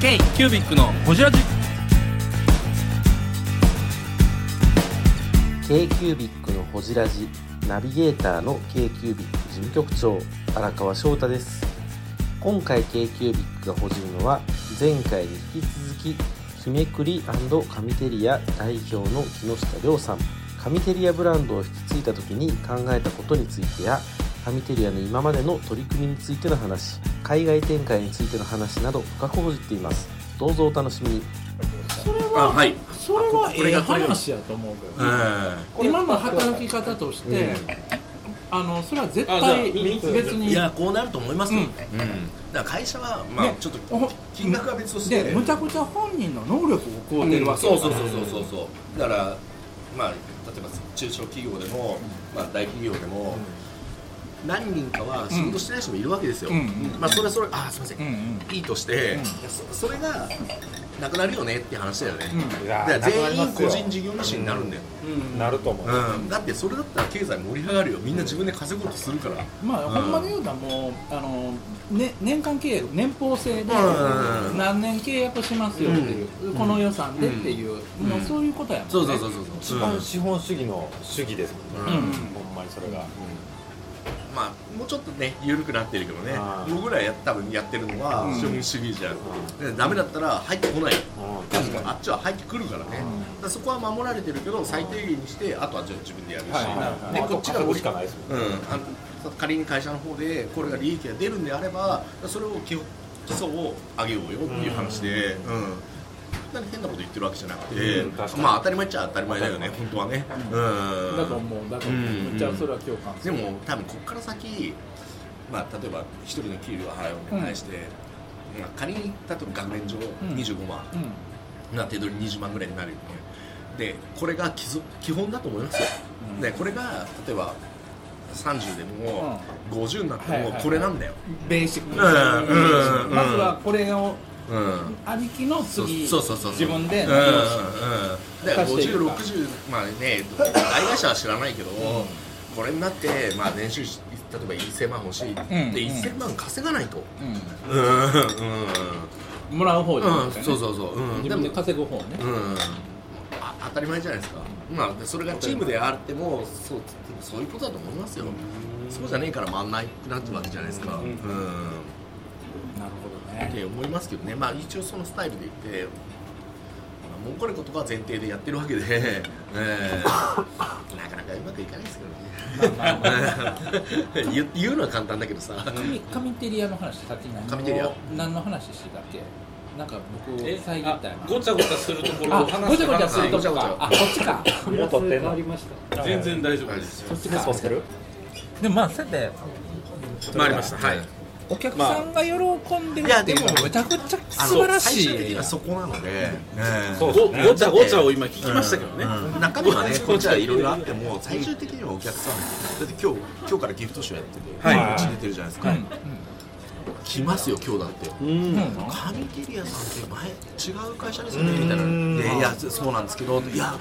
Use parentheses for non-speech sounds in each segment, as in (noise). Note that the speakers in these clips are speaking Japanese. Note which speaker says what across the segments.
Speaker 1: K キュービックのホジラジ。
Speaker 2: K q u b i c のほじラジナビゲーターの k q u b i c 事務局長荒川翔太です。今回 k q u b i c がほじるのは前回に引き続き日めくりカミテリア代表の木下亮さん。カミテリアブランドを引き継いだ時に考えたことについてやカミテリアの今までの取り組みについての話海外展開についての話など深くほじっています。どうぞお楽しみに。
Speaker 3: それは、
Speaker 4: あはい。
Speaker 3: それはええ話やと思うけど、
Speaker 4: え
Speaker 3: 今の働き方として、あのそれは絶対別に
Speaker 4: いやこうなると思いますよ、
Speaker 3: う
Speaker 4: うん。んだから会社はまあ
Speaker 3: ね。
Speaker 4: ちょっと
Speaker 3: ほ
Speaker 4: 金額は別として。
Speaker 3: でむちゃくちゃ本人の能力を買うてるわけ
Speaker 4: そうそうそうそうそうそう。だからまあ例えば中小企業でも、まあ、大企業でも、何人かは仕事してない人もいるわけですよ、まあそれそれあすいません、
Speaker 3: うんうん。
Speaker 4: いいとして、そそれがなくなるよねって話だよね、だから全員個人事業主になるんだよ、
Speaker 5: なると思う、
Speaker 4: うん。だってそれだったら経済盛り上がるよ。みんな自分で稼ごうとするから、
Speaker 3: まあ、
Speaker 4: うん。
Speaker 3: ほんまに言うたらもうあの、ね、年間契約年俸制で
Speaker 4: うん。
Speaker 3: 何年契約しますよっていう、この予算でっていう、もうそういうことやもんね。
Speaker 4: そうそうそうそう。
Speaker 5: 一番資本主義の主義ですもんね、
Speaker 4: うん。
Speaker 3: うん
Speaker 5: ほんまにそれが、
Speaker 4: まあもうちょっとね緩くなってるけどね。僕らや多分やってるのは
Speaker 3: うん。
Speaker 4: 資本主義じゃん、でダメだったら入ってこない。よ
Speaker 5: うん
Speaker 4: あっちは入ってくるからね、だからそこは守られてるけど最低限にしてあとはじゃあ自分でやるし、
Speaker 3: はい
Speaker 4: で
Speaker 5: あ
Speaker 4: ことっちが
Speaker 5: しかないですもん
Speaker 4: うん、あの仮に会社の方でこれが利益が出るんであればそれを基基礎を上げようよっていう話で、うんなんか変なこと言ってるわけじゃなくて、
Speaker 5: うん
Speaker 4: まあ当たり前っちゃ当たり前だよね本当はね、うん、
Speaker 3: だと思うだと思う、
Speaker 4: うん。
Speaker 3: めっちゃそれは共感す
Speaker 4: で
Speaker 3: る
Speaker 4: も多分ここから先、まあ、例えば一人の給料を払うのに対して、まあ、仮に例えば学年上
Speaker 3: ん。
Speaker 4: 25万、
Speaker 3: うん。
Speaker 4: な手取り20万ぐらいになるよね。でこれが基本だと思いますよ、
Speaker 3: うん。
Speaker 4: でこれが例えば30でも50になっても
Speaker 3: はいはいはい。
Speaker 4: これなんだよ、
Speaker 3: ベーシック、
Speaker 4: うんうん
Speaker 3: まずはこれを
Speaker 4: うん
Speaker 3: ありきの次
Speaker 4: そうそうそう
Speaker 3: 自分で
Speaker 4: うんうん
Speaker 3: 何を
Speaker 4: だから
Speaker 3: 貸していくか。
Speaker 4: 5060まあね大会社は知らないけど、これになってまあ年収例えば1000万欲しいって、
Speaker 3: ん
Speaker 4: 1000万稼がないと。
Speaker 3: う
Speaker 4: うんうん。
Speaker 3: んもらう方じゃなくてね
Speaker 4: うんそうそうそう。うん。
Speaker 3: 自分で稼ぐ方ね。
Speaker 4: うん。あ当たり前じゃないですか。まあでそれがチームであってもそうそういうことだと思いますよ。そうじゃねえから回んないくなってるわけじゃないですか。うん。
Speaker 3: なるほどね
Speaker 4: って思いますけどね、まあ、一応そのスタイルでいって、まあ、もうこれことが前提でやってるわけで、(laughs) えーなかなかうまくいかないですけどね。言う言うのは簡単だけどさ。
Speaker 3: カテリアの話さっき何の
Speaker 4: カミテリア。
Speaker 3: 何の話してたっけ？なんか僕
Speaker 1: え
Speaker 3: 遮った
Speaker 1: ごちゃごちゃするところ
Speaker 3: あ
Speaker 1: を話。
Speaker 3: ごちゃごちゃするとこか。あこっちか。
Speaker 5: もう撮ってんの
Speaker 1: 全然大丈夫です。
Speaker 3: こっちか？でもまあそうやって
Speaker 1: 回りました。はい
Speaker 3: お客さんが喜んでる
Speaker 4: いや
Speaker 3: っていうの
Speaker 4: でも
Speaker 3: はめちゃくちゃ素晴らし
Speaker 4: 最終的
Speaker 3: い
Speaker 4: にはそこなので、えー
Speaker 5: そう。
Speaker 1: ごごちゃごちゃを今聞きましたけどね。
Speaker 4: うん。中身はねこっちはいろいろあっても最終的にはお客さん。だって今日今日からギフトショーやってて、
Speaker 1: はい。
Speaker 4: こっち出てるじゃないですか、
Speaker 3: うん
Speaker 4: 来ますよ今日だって。
Speaker 3: うん。
Speaker 4: カミテリアさんって前違う会社ですよねみたいな。でいやそうなんですけどいや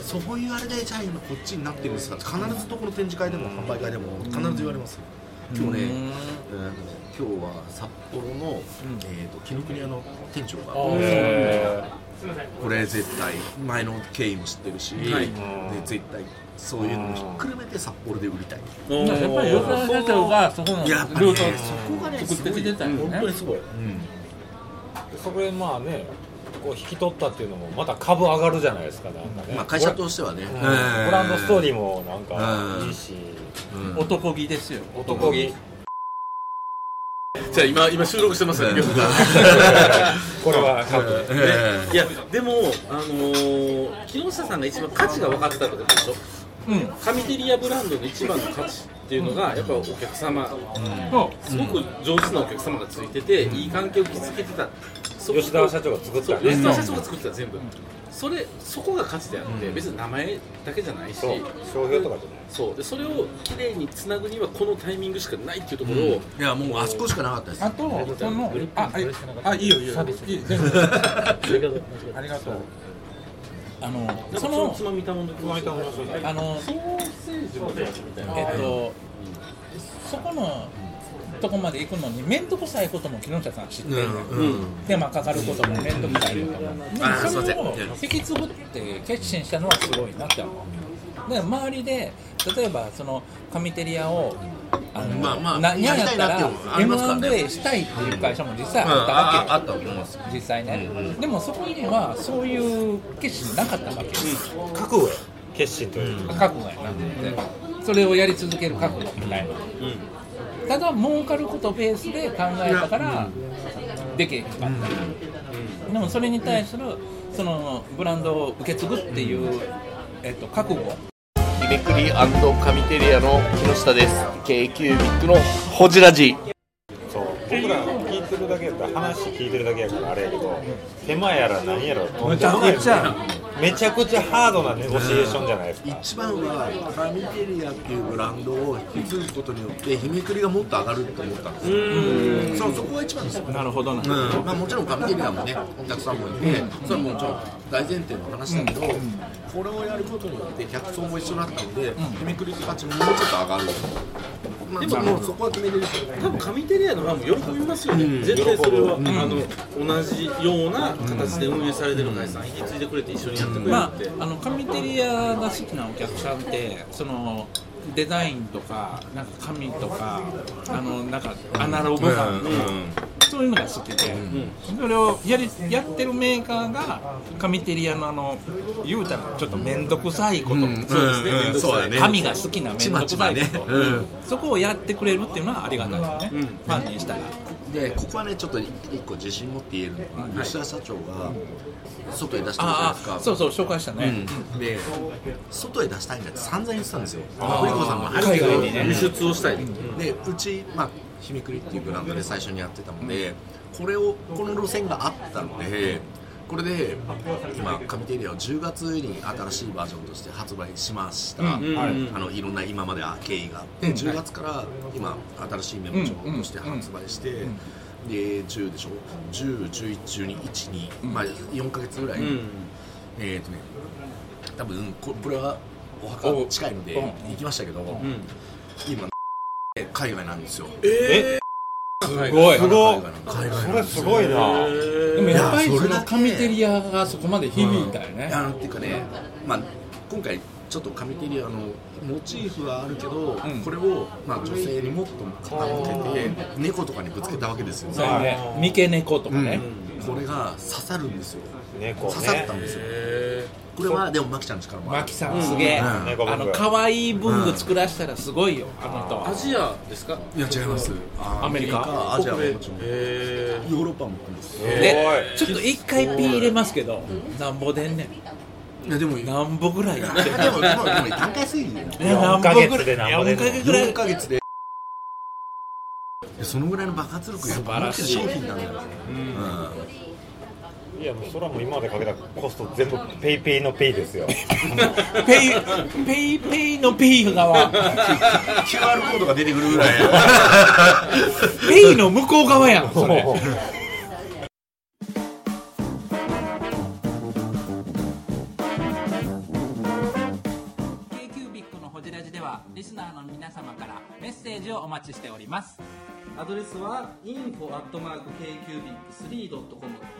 Speaker 4: そういうあれでじゃあ今こっちになってるんですか必ずどこの展示会でも販売会でも必ず言われますよ。今日ね、
Speaker 3: うん。
Speaker 4: えー今日は札幌の、えー、と紀ノ国屋の店長が
Speaker 5: へ
Speaker 4: これ絶対前の経緯も知ってるし、
Speaker 1: はい。
Speaker 4: で絶対そういうのもひっくるめて札幌で売りたい。
Speaker 1: お
Speaker 3: やっぱり吉田先生がそこのル
Speaker 4: やっぱりねそこがね
Speaker 3: 作ってきてたよね。
Speaker 4: 本当にすごい、
Speaker 5: ーそれまあねこう引き取ったっていうのもまた株上がるじゃないですかなんかね、
Speaker 4: まあ、会社としてはね、
Speaker 5: ブ
Speaker 4: ブ
Speaker 5: ランドストーリーもなんか
Speaker 4: うん。
Speaker 5: いいし、
Speaker 4: うん。
Speaker 3: 男気ですよ。
Speaker 5: 男気
Speaker 1: 今今収録してますよね (laughs)
Speaker 5: これはカットで。
Speaker 4: え
Speaker 1: いやでもあのー木下さんが一番価値が分かってたってことでしょ？
Speaker 3: うん
Speaker 1: カミテリアブランドの一番の価値っていうのがやっぱお客様。すごく上手なお客様がついてていい関係を築けてた。
Speaker 5: 吉田社長が作ったね
Speaker 1: 吉田社長が作ってた全部。それそこが価値であって別に名前だけじゃないし。
Speaker 5: そう。商標とかじゃない。
Speaker 1: そう。でそれをきれいにつなぐにはこのタイミングしかないっていうところを、
Speaker 4: いやもうあそこしかなかったです。
Speaker 3: あとそのあああいいよいいよ。ありがとう (laughs) あのその
Speaker 1: つまみたもんでつまみたもん
Speaker 3: あの
Speaker 1: ソーセージのやつみたいな
Speaker 3: えっとそこのとこまで行くのに面倒くさいことも木下さん知ってる、
Speaker 4: うん
Speaker 3: 手間かかることも面倒くさいことも、でも
Speaker 4: あー
Speaker 3: それを引き継ぐって決心したのはすごいなって思うで周りで例えばそのカミテリアをあの、
Speaker 4: まあまあ
Speaker 3: 何や
Speaker 4: やりたいな
Speaker 3: ったら
Speaker 4: っていうのもありますからね。
Speaker 3: M&A したいっていう会社も実際
Speaker 4: うん
Speaker 3: あったわけ。よ
Speaker 4: ああったと思います。
Speaker 3: 実際ね、でもそこにはそういう決心なかったわけ。です、
Speaker 5: 覚悟や。決心というか、
Speaker 3: 覚悟やなそれをやり続ける覚悟みたいな、ただ儲かることベースで考えたからできへんかった、でもそれに対するそのブランドを受け継ぐっていう、えっと、覚悟。
Speaker 2: ひめくりカミテリアの木下です。K キュービックのホジラジ。
Speaker 5: 僕ら聞いてるだけやったら話聞いてるだけやからあれやけど手間やら何やら
Speaker 3: めちゃくちゃ
Speaker 5: めちゃくちゃハードなネゴシエーションじゃないですか。
Speaker 4: 一番はカミテリアっていうブランドを引き継ぐことによって日めくりがもっと上がるって思ったんですよ。そうそこが一番ですよ。
Speaker 3: なるほどな、
Speaker 4: うん。まあ、もちろんカミテリアもねお客さんもいてそれはもちろん大前提の話だけど、これをやることによって客層も一緒になったので、日めくり価値ももうちょっと上がる、まあ、でももうそこは決めてる
Speaker 1: 多分カミテリアのファンも喜びますよね、絶対それは、あの同じような形で運営されてる会社さん引き継いでくれて一緒にやってくれる
Speaker 3: ま
Speaker 1: って、
Speaker 3: あ、あのカミテリアが好きなお客さんってそのデザインとかなんか紙とかあのなんかアナログ感、そういうのが好きで、それをやりやってるメーカーがカミテリアのあの言うたらちょっと面倒くさいこと、
Speaker 4: そうですね、うん。そうだね。
Speaker 3: 紙が好きな面倒くさいこと、
Speaker 4: ちまちまね。うん。
Speaker 3: そこをやってくれるっていうのはありがたいですね、ファンにしたら。
Speaker 4: でここはねちょっと一個自信持って言えるのが、吉田社長が外へ出してるじゃない
Speaker 3: あ
Speaker 4: ですか？
Speaker 3: あそうそう紹介したね、
Speaker 4: うん。で外へ出したいんだって散々言ってたんですよ。アプリコさんもあるけど。
Speaker 3: 海外にね。
Speaker 1: 輸出をしたい、
Speaker 4: でうち、まあ、ひみくりっていうブランドで最初にやってたのでこれをこの路線があったのでこれで今カミテリアを10月に新しいバージョンとして発売しました、
Speaker 3: うん
Speaker 1: うん
Speaker 4: あのいろんな今まで経緯があって、10月から今新しいメモ帳として発売して、で10でしょ？10111212、まあ、4か月ぐらい、
Speaker 1: うん。
Speaker 4: えっ、とね多分ここれはお墓近いので
Speaker 3: うん。
Speaker 4: 行きましたけど、海外なんですよ。
Speaker 5: え
Speaker 3: すごい
Speaker 5: すごい。
Speaker 4: 海外
Speaker 5: それすごいな。
Speaker 3: でもやっぱりそのカミテリアがそこまで響いたよね、
Speaker 4: あのっていうかね、まあ、今回ちょっとカミテリアのモチーフはあるけど、
Speaker 3: ん。
Speaker 4: これを、まあ、女性にもっと傾けて猫とかにぶつけたわけですよ。
Speaker 3: そうやね。三毛猫とかね、
Speaker 4: これが刺さるんですよ。
Speaker 5: 猫ね。
Speaker 4: 刺さったんですよこれはでもマキちゃんの力もある。
Speaker 3: マキさんすげえ、
Speaker 4: うん。
Speaker 5: 猫
Speaker 3: あの
Speaker 5: 僕
Speaker 3: 可愛い文具作らせたらすごいよ、あの人
Speaker 1: アジアですか
Speaker 4: いや違います。
Speaker 3: アメリカ？
Speaker 4: アジアももちろん。ヨ
Speaker 1: へ
Speaker 4: ーロッパも含めです。
Speaker 3: でちょっと一回ピー入れますけど、なんぼでんねん。
Speaker 4: いやでも
Speaker 3: なんぼぐらい。やって
Speaker 4: でもでもでも段階推理で
Speaker 3: えなんぼ
Speaker 5: 4ヶ
Speaker 3: ぐらい
Speaker 5: 月でなんぼでんの
Speaker 3: 4ヶ月ぐら
Speaker 4: 4
Speaker 3: い
Speaker 4: ヶ月でそのぐらいの爆発力やっぱ
Speaker 3: 素晴らしい
Speaker 4: 商品なんだよね
Speaker 5: いやもうそれはもう今までかけたコスト全部ペイペイのペイですよ。
Speaker 3: ペイペイペイのペイ側。
Speaker 4: QR コードが出てくるぐらい
Speaker 3: ペイの向こう側やんそれ。k q b i c のホジラジではリスナーの皆様からメッセージをお待ちしております。
Speaker 1: アドレスは info.kcubic3.com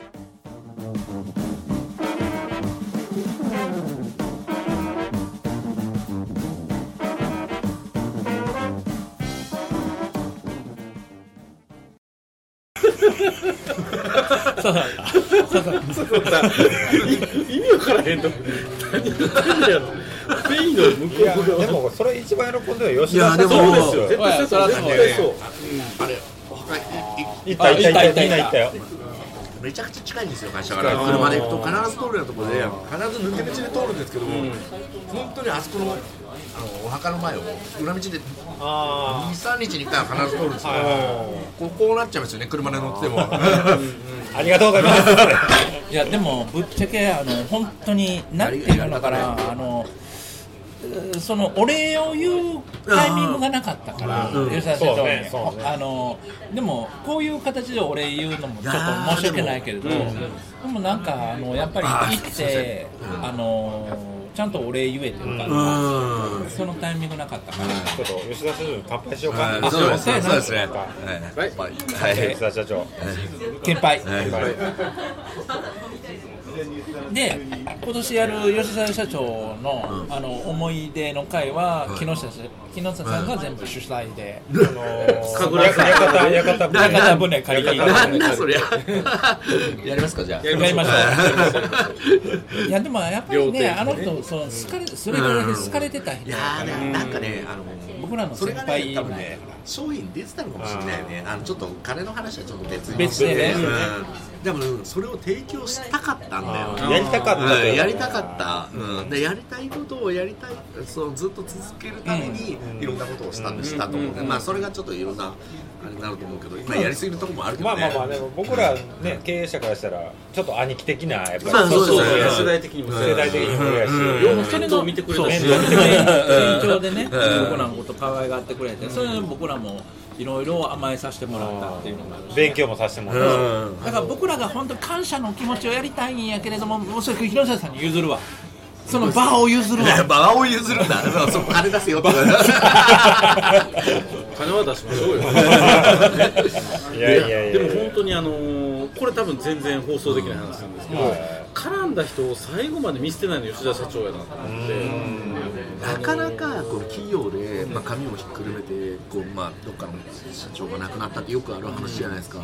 Speaker 1: 意味わからへんと何言ってんだよペイの向こ
Speaker 5: いや
Speaker 1: う側
Speaker 5: でもそれ一番喜んでる吉
Speaker 4: いやでも
Speaker 5: 田さん
Speaker 1: そうですよ絶対そう絶対そう
Speaker 4: あれい
Speaker 5: った行った行った
Speaker 3: あ行った
Speaker 5: みんな行ったよ。
Speaker 4: めちゃくちゃ近いんですよ会社から。車で行くと必ず通るようなところで必ず抜け道で通るんですけども、本当にあそこのあのお墓の前を裏道で
Speaker 5: あ
Speaker 4: 23日に1回は必ず通るんですよ、
Speaker 5: あ
Speaker 4: こうこうなっちゃいますよね車で乗ってても (laughs)
Speaker 5: ありがとうございます。
Speaker 3: いやでもぶっちゃけあの本当になんていうのかなあのそのお礼を言うタイミングがなかったから、吉田社長に、
Speaker 5: ね
Speaker 3: あのでもこういう形でお礼言うのもちょっと申し訳ないけれど、でもなんかあのやっぱり行ってあのちゃんとお礼言えてるから、
Speaker 4: うん。
Speaker 3: そのタイミングなかったから、
Speaker 5: ちょっと吉田社長に乾杯しようか。
Speaker 4: はい
Speaker 3: あ
Speaker 4: そうです
Speaker 3: そうやな
Speaker 4: そうですね。
Speaker 5: はい
Speaker 4: はい。はい。
Speaker 5: 吉田社長。
Speaker 3: 乾杯。
Speaker 4: はい
Speaker 3: で今年やる吉沢社長の,、あの思い出の会は木下さ木下さんが全部主催で、(laughs)
Speaker 5: あのー館館
Speaker 4: な
Speaker 3: 屋形船借り切り
Speaker 4: なんだそりゃやりますかじゃあ
Speaker 3: やりましょ
Speaker 4: は
Speaker 3: ういやでもやっぱりねあの人その好かれそれぐらいで好かれてた人
Speaker 4: いやなんかねあの
Speaker 3: 僕らの
Speaker 4: それが
Speaker 3: 先輩
Speaker 4: ね多分ね
Speaker 3: で
Speaker 4: 商品出てたのかもしれないね。あのちょっと金の話はちょっと別に
Speaker 3: 別でね。
Speaker 4: うん。でもうんそれを提供したかったんだよ。
Speaker 5: やりたかった
Speaker 4: うんやりたかった、うん、でやりたいことをやりたいそうずっと続けるためにいろんなことをした,、したと思うね、まあそれがちょっといろんなあれになると思うけど今やりすぎるところもあるけどね。
Speaker 5: まあまあまあでも僕らね経営者からしたらちょっと兄貴的なやっぱり
Speaker 4: まあそうですね
Speaker 1: 世代的にも
Speaker 5: 世代的にもやし。
Speaker 1: よう。面倒見てくれたし。
Speaker 3: そう年長でね僕らのこと可愛がってくれてそれで僕らもいろいろ甘えさせてもらったっていうのがあるし。
Speaker 5: 勉強もさせてもらっ
Speaker 4: うん。
Speaker 3: だから僕らが本当に感謝の気持ちをやりたいんやけれどももうそれ広瀬さんに譲るわ。その場を譲るわ。(laughs)
Speaker 4: 場を譲るんだ。(laughs) そうそう金出せよ (laughs)
Speaker 1: 金は出しましょうよ。
Speaker 5: たいやいやいや。
Speaker 1: でも本当にあのーこれ多分全然放送できない話なんですけど、絡んだ人を最後まで見捨てないの吉田社長やなと思って
Speaker 4: なかなかこう企業で、まあ、髪をひっくるめてこう、まあ、どっかの社長が亡くなったってよくある話じゃないですか、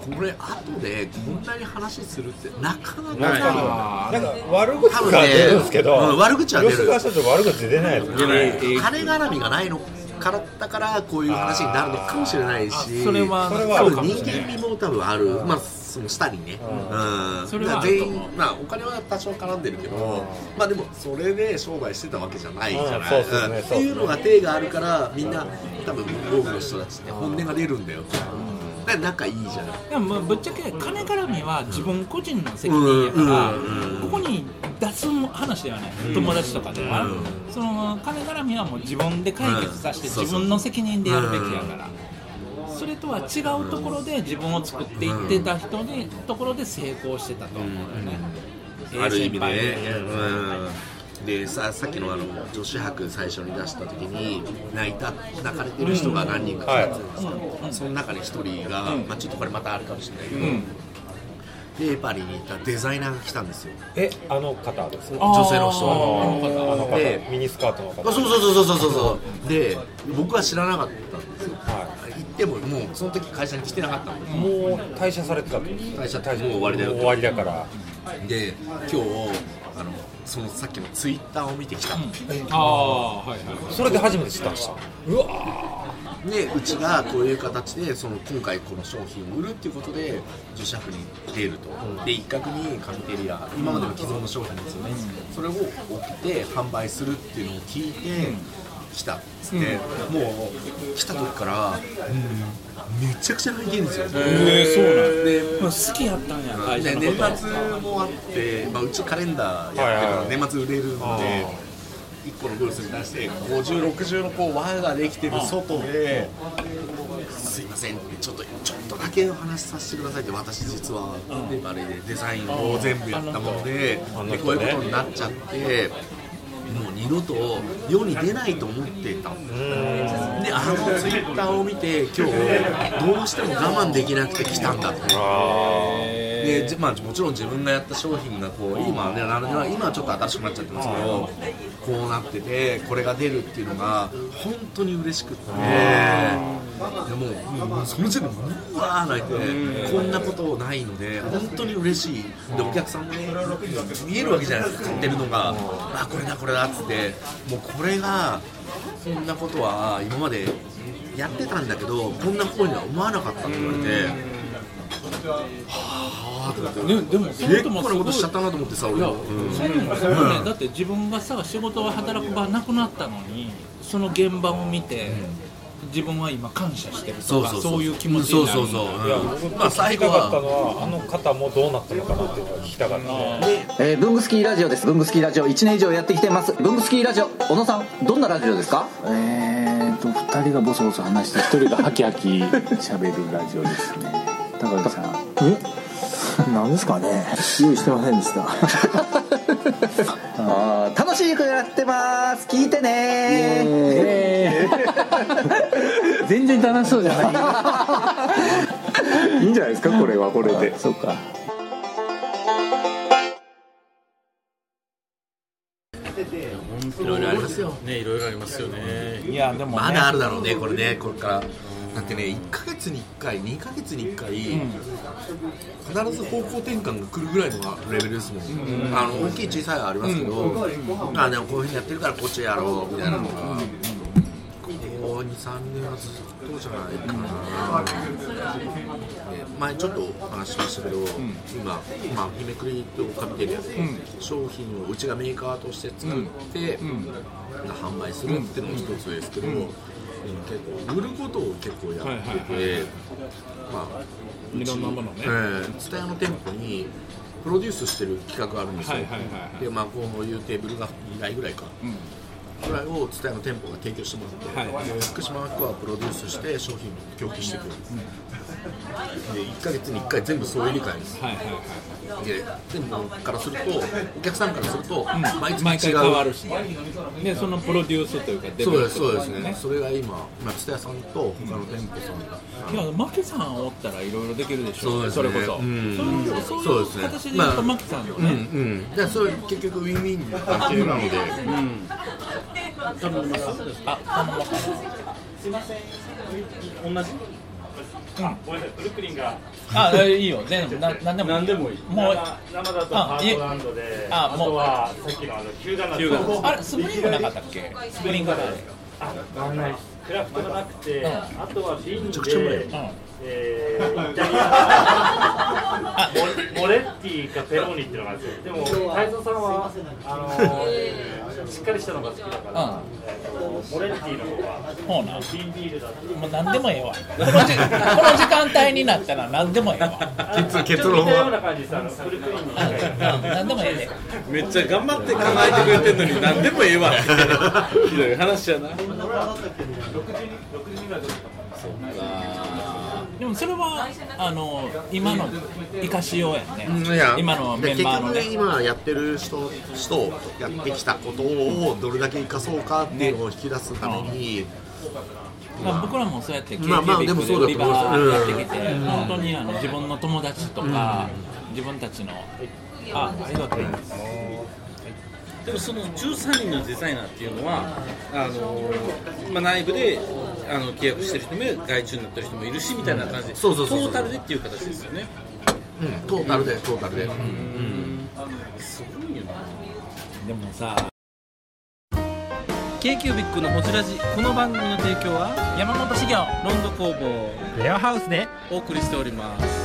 Speaker 4: これ後でこんなに話するってなかなか
Speaker 1: ない。
Speaker 3: あ
Speaker 5: なんか悪口が出るんですけど、
Speaker 4: うん悪口は出る。
Speaker 5: 吉川社長悪口出ないですね
Speaker 4: 金絡みがないの。からだからこういう話になるのかもしれないし。
Speaker 3: それは
Speaker 5: それは
Speaker 4: 多分人間味も多分ある、まあその下にね、うん。
Speaker 3: それはあると思う。
Speaker 4: 全員、まあ、お金は多少絡んでるけど、まあでもそれで商売してたわけじゃないじゃない、
Speaker 5: うんね
Speaker 4: ん。っていうのが定があるからみんな多分多くの人たちって本音が出るんだよ、だから仲いいじゃない
Speaker 3: でもまあぶっちゃけ金絡みは自分個人の責任やから、
Speaker 4: うん
Speaker 3: ここに出す話ではない、友達とかでは、その金絡みはもう自分で解決させて、自分の責任でやるべきやから、それとは違うところで自分を作っていってた人で、ところで成功してたと。思うよね、ええ
Speaker 4: ある意味でね。うん、でささっきのあの女子博最初に出した時に泣いた泣かれてる人が何人かいたんですよ、その中に一人が、まあ、ちょっとこれまたあるかもしれないけど、でパリにいたデザイナーが来たんですよ。
Speaker 5: えあの方ですか？
Speaker 4: 女性の人。
Speaker 5: の方。
Speaker 4: で
Speaker 5: ミニスカートの方。
Speaker 4: あそうそうそうそうそうそうそう。で僕は知らなかったんですよ、
Speaker 5: は
Speaker 4: 行ってももうその時会社に来てなかったんです
Speaker 5: もう退社されてたってことです
Speaker 4: 退社もう終わりだよ
Speaker 5: 終わりだから。
Speaker 4: で今日あのそのさっきのツイッターを見てきたの、
Speaker 3: ああはいはい。
Speaker 5: それで初めて知ったんですかうわ
Speaker 4: でうちがこういう形でその今回この商品を売るっていうことで女子博に出ると、で一角にカミテリア今までの既存の商品ですよね、それを置いて販売するっていうのを聞いて、来たっつって、もう来た時から、うん、めちゃくちゃ泣いてるんですよ、
Speaker 3: えーそうなん
Speaker 4: で
Speaker 3: まあ好きやったんや会社
Speaker 4: 年
Speaker 3: こと。
Speaker 4: 末もあって、まあ、うちカレンダーやってるので年末売れるんで1個のブースに出して5060のこう輪ができてる外で「すいません」ってちょっとちょっとだけお話しさせてくださいって私実はであれでデザインを全部やったものででこういうことになっちゃって。もう二度と世に出ないと思ってたであのツイッターを見て今日どうしても我慢できなくて来たんだと。でじまあ、もちろん自分がやった商品がこう今,、ね、今はちょっと新しくなっちゃってますけどこうなっててこれが出るっていうのが本当に嬉しくってでももうその時点でうわー泣いてこんなことないので本当に嬉しい。でお客さんもね見えるわけじゃないですか買ってるのが。あこれだこれだっつって。もうこれがそんなことは今までやってたんだけどこんな声には思わなかったって言われて。はあと思って。
Speaker 3: ででも
Speaker 4: 結構なことしちゃったなと思ってさ俺。うん。
Speaker 3: そういうのそういうね、だって自分がさ仕事を働く場なくなったのにその現場を見て、自分は今感謝してるとか
Speaker 4: そうそうそう。
Speaker 3: そういう気持ちになる。
Speaker 4: そうそうそう。
Speaker 5: いや
Speaker 4: うん
Speaker 5: 僕
Speaker 4: まあ
Speaker 5: 聞きた
Speaker 4: 最後は
Speaker 5: かったのはあの方もどうなったのかなっていうのが聞きたかった。ね
Speaker 6: えー、ブングスキーラジオです。ブングスキーラジオ。1年以上やってきてます。ブングスキーラジオ小野さんどんなラジオですか？
Speaker 7: えーと2人がボソボソ話して1人がハキハキ喋るラジオですね。高木さん。え？(laughs) 何ですかね。用意してませんでした (laughs)
Speaker 6: あー楽しくやってます。聞いてね。
Speaker 7: えー全然楽しそうじゃない。いいんじゃないですかこれはこれで。そうか。
Speaker 4: いろいろありますよ。
Speaker 1: ねいろいろありますよね。
Speaker 3: いやでもね。
Speaker 4: まだあるだろうねこれねこれからだってね1ヶ月に1回2ヶ月に1回、必ず方向転換が来るぐらいのレベルですもん、あの大きい小さいはありますけど、あでもこういうふうにやってるからこっちやろうみたいなのが、ここ23年はずっとじゃないかな、で前ちょっとお話ししましたけど、今、まあ、日めくりとか見てるやつ、商品をうちがメーカーとして作って、販売するっていうのも一つですけど、結構売ることを結構やってて、まあ
Speaker 3: いろんなものね。
Speaker 4: えー、ツタヤの店舗にプロデュースしてる企画があるんですよ、でまあこういうテーブルが2台ぐらいか、ぐらいをツタヤの店舗が提供してもらって、
Speaker 3: はい
Speaker 4: で福島区はプロデュースして商品を供給してくる。ん。です、で1ヶ月に1回全部総入れ替えです。
Speaker 3: はいはいはい
Speaker 4: で店舗からするとお客さんからすると、毎月
Speaker 3: 毎回
Speaker 4: 違う。
Speaker 3: 変わるしでそのプロデュースというかデベロップ
Speaker 4: そうですそうですね。それが今、まあ、ツタヤさんと他の店舗さんが、
Speaker 3: いやマキさんおったらいろいろできるでしょ
Speaker 4: そうですね。
Speaker 3: れこそ、
Speaker 4: うん。
Speaker 3: そういうそういう
Speaker 4: そうですね。
Speaker 3: 形で言うと、
Speaker 4: まあ
Speaker 3: マキさんの
Speaker 4: うん
Speaker 3: ね、
Speaker 4: うん。でそれ結局ウィンウィンな関係なので、
Speaker 3: あ頼もうか
Speaker 1: 同じ？
Speaker 3: なあいいよ。全部ななんでも
Speaker 1: 何でもいい。
Speaker 3: もう
Speaker 8: 生だと
Speaker 3: あ
Speaker 8: ハートランドで、
Speaker 3: あもう。
Speaker 8: あとはさっきのあのヒューガナッツ
Speaker 1: ヒューガナッツ
Speaker 3: あれスプリングなかったっけ？スプリングだ
Speaker 8: あなんない。クラフトがなくて、あとは瓶
Speaker 4: ちゃくちゃうまいよ
Speaker 8: で、えー、イタリアモモレッティかペローニっていうのがあるんですよ。でも太蔵さんはあのーしっかりしたのが好きだから、モレッティの方が
Speaker 3: ほうな。
Speaker 8: 瓶ビールだと
Speaker 3: もう何でもええわ。この時この時間帯になったら何でもええわ。
Speaker 4: 結結論は
Speaker 3: 何でもええで。
Speaker 1: めっちゃ頑張って考えてくれてんのに何でもええわ。ってひどい話やな
Speaker 3: でもそれはあの今の生かしようやね、
Speaker 4: うんいや。
Speaker 3: 今のメンバーのね。
Speaker 4: で結局今やってる人人やってきたことをどれだけ生かそうかっていうのを引き出すために、
Speaker 3: まあ、僕らもそうやって k
Speaker 4: まあまあ
Speaker 3: b
Speaker 4: で
Speaker 3: 売り場やってきて、本当にあの自分の友達とか、自分たちのあありがとうございます
Speaker 1: でもその13人のデザイナーっていうのはあの、まあ、内部であの契約してる人も外注になってる人もいるしみたいな感じ。で、
Speaker 4: そうそうそうそう。
Speaker 1: トータルでっていう形ですよね。
Speaker 4: うん、トータルでトータルで、
Speaker 1: すごいよな。
Speaker 3: でもさ
Speaker 1: k q b i c のホジラジこの番組の提供は
Speaker 3: 山本修行
Speaker 1: ロンド工房。
Speaker 5: レアハウスで。
Speaker 1: お送りしております